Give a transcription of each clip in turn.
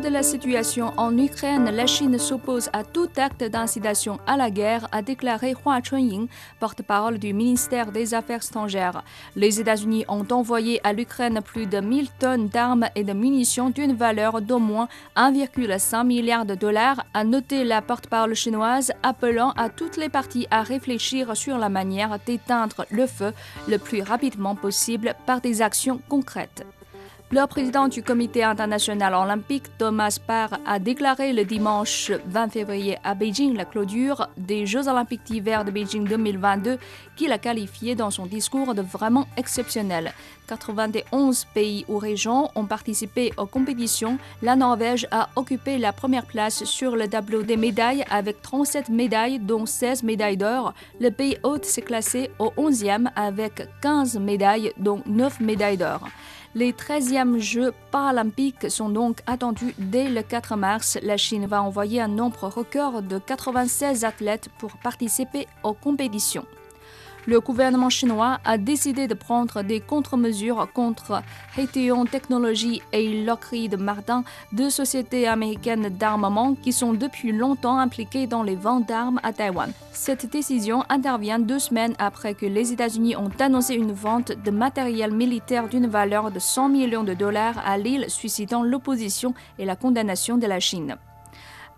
De la situation en Ukraine, la Chine s'oppose à tout acte d'incitation à la guerre, a déclaré Hua Chunying, porte-parole du ministère des Affaires étrangères. Les États-Unis ont envoyé à l'Ukraine plus de 1000 tonnes d'armes et de munitions d'une valeur d'au moins 1,5 milliard de dollars, a noté la porte-parole chinoise, appelant à toutes les parties à réfléchir sur la manière d'éteindre le feu le plus rapidement possible par des actions concrètes. Le président du comité international olympique, Thomas Parr, a déclaré le dimanche 20 février à Beijing la clôture des Jeux olympiques d'hiver de Beijing 2022 qu'il a qualifié dans son discours de vraiment exceptionnel. 91 pays ou régions ont participé aux compétitions. La Norvège a occupé la première place sur le tableau des médailles avec 37 médailles, dont 16 médailles d'or. Le pays hôte s'est classé au 11e avec 15 médailles, dont 9 médailles d'or. Les 13e Jeux paralympiques sont donc attendus dès le 4 mars. La Chine va envoyer un nombre record de 96 athlètes pour participer aux compétitions. Le gouvernement chinois a décidé de prendre des contre-mesures contre Raytheon Technologies et Lockheed Martin, deux sociétés américaines d'armement qui sont depuis longtemps impliquées dans les ventes d'armes à Taïwan. Cette décision intervient deux semaines après que les États-Unis ont annoncé une vente de matériel militaire d'une valeur de 100 millions de dollars à l'île, suscitant l'opposition et la condamnation de la Chine.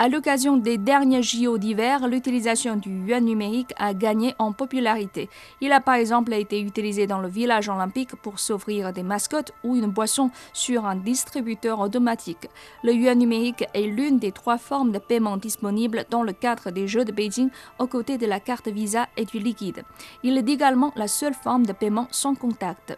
À l'occasion des derniers JO d'hiver, l'utilisation du yuan numérique a gagné en popularité. Il a par exemple été utilisé dans le village olympique pour s'offrir des mascottes ou une boisson sur un distributeur automatique. Le yuan numérique est l'une des trois formes de paiement disponibles dans le cadre des Jeux de Beijing aux côtés de la carte Visa et du liquide. Il est également la seule forme de paiement sans contact.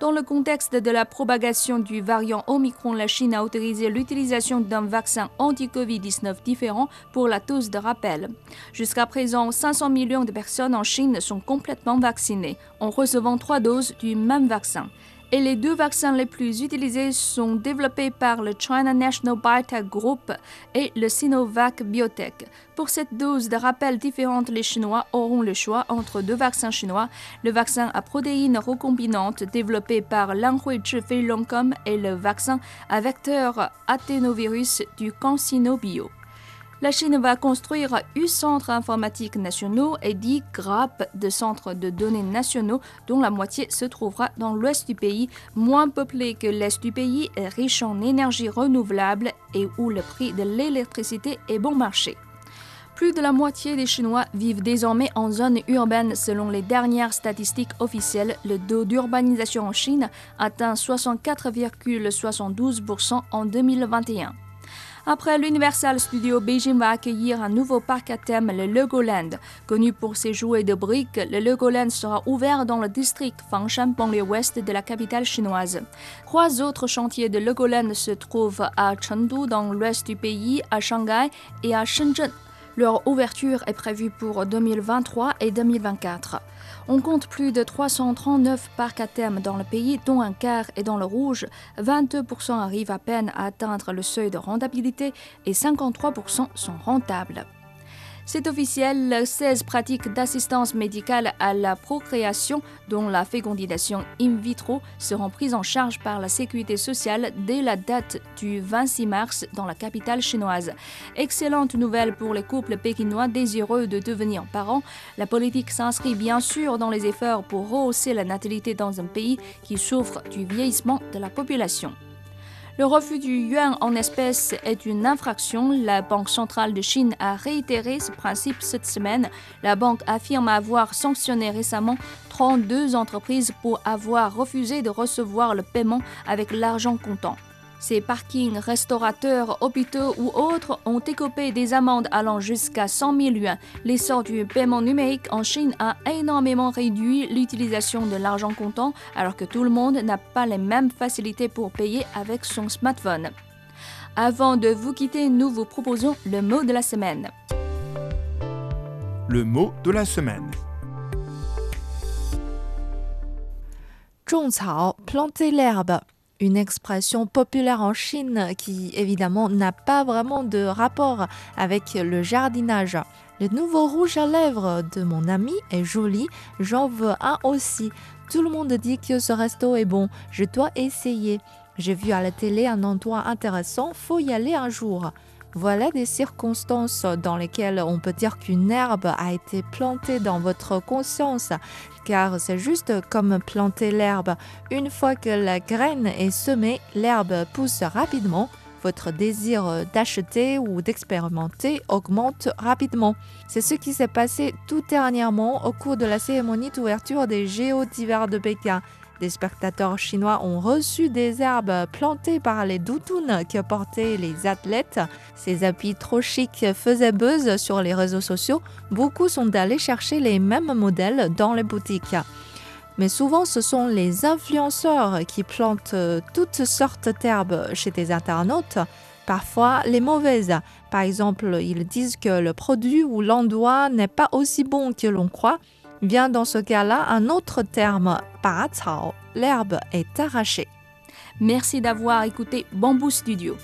Dans le contexte de la propagation du variant Omicron, la Chine a autorisé l'utilisation d'un vaccin anti-Covid-19 différent pour la dose de rappel. Jusqu'à présent, 500 millions de personnes en Chine sont complètement vaccinées, en recevant trois doses du même vaccin. Et les deux vaccins les plus utilisés sont développés par le China National Biotech Group et le Sinovac Biotech. Pour cette dose de rappel différente, les Chinois auront le choix entre deux vaccins chinois, le vaccin à protéines recombinantes développé par Lanhui Feilongcom et le vaccin à vecteur adénovirus du CanSino Bio. La Chine va construire 8 centres informatiques nationaux et 10 grappes de centres de données nationaux dont la moitié se trouvera dans l'ouest du pays, moins peuplé que l'est du pays riche en énergie renouvelable et où le prix de l'électricité est bon marché. Plus de la moitié des Chinois vivent désormais en zone urbaine selon les dernières statistiques officielles. Le taux d'urbanisation en Chine atteint 64,72% en 2021. Après l'Universal Studio, Beijing va accueillir un nouveau parc à thème, le Legoland. Connu pour ses jouets de briques, le Legoland sera ouvert dans le district Fangshan, banlieue ouest de la capitale chinoise. Trois autres chantiers de Legoland se trouvent à Chengdu, dans l'ouest du pays, à Shanghai et à Shenzhen. Leur ouverture est prévue pour 2023 et 2024. On compte plus de 339 parcs à thème dans le pays, dont un quart est dans le rouge. 22% arrivent à peine à atteindre le seuil de rentabilité et 53% sont rentables. C'est officiel, 16 pratiques d'assistance médicale à la procréation, dont la fécondisation in vitro, seront prises en charge par la sécurité sociale dès la date du 26 mars dans la capitale chinoise. Excellente nouvelle pour les couples pékinois désireux de devenir parents. La politique s'inscrit bien sûr dans les efforts pour rehausser la natalité dans un pays qui souffre du vieillissement de la population. Le refus du yuan en espèces est une infraction. La Banque centrale de Chine a réitéré ce principe cette semaine. La banque affirme avoir sanctionné récemment 32 entreprises pour avoir refusé de recevoir le paiement avec l'argent comptant. Ces parkings, restaurateurs, hôpitaux ou autres ont écopé des amendes allant jusqu'à 100 000 yuan. L'essor du paiement numérique en Chine a énormément réduit l'utilisation de l'argent comptant alors que tout le monde n'a pas les mêmes facilités pour payer avec son smartphone. Avant de vous quitter, nous vous proposons le mot de la semaine. Le mot de la semaine. 种草 planter l'herbe une expression populaire en Chine qui évidemment n'a pas vraiment de rapport avec le jardinage. Le nouveau rouge à lèvres de mon ami est joli, j'en veux un aussi. Tout le monde dit que ce resto est bon, je dois essayer. J'ai vu à la télé un endroit intéressant, faut y aller un jour. Voilà des circonstances dans lesquelles on peut dire qu'une herbe a été plantée dans votre conscience, car c'est juste comme planter l'herbe. Une fois que la graine est semée, l'herbe pousse rapidement. Votre désir d'acheter ou d'expérimenter augmente rapidement. C'est ce qui s'est passé tout dernièrement au cours de la cérémonie d'ouverture des Géos d'hiver de Pékin. Des spectateurs chinois ont reçu des herbes plantées par les doutounes que portaient les athlètes. Ces habits trop chics faisaient buzz sur les réseaux sociaux. Beaucoup sont allés chercher les mêmes modèles dans les boutiques. Mais souvent, ce sont les influenceurs qui plantent toutes sortes d'herbes chez des internautes. Parfois, les mauvaises. Par exemple, ils disent que le produit ou l'endroit n'est pas aussi bon que l'on croit vient dans ce cas-là un autre terme, paracao, l'herbe est arrachée. Merci d'avoir écouté Bamboo Studio.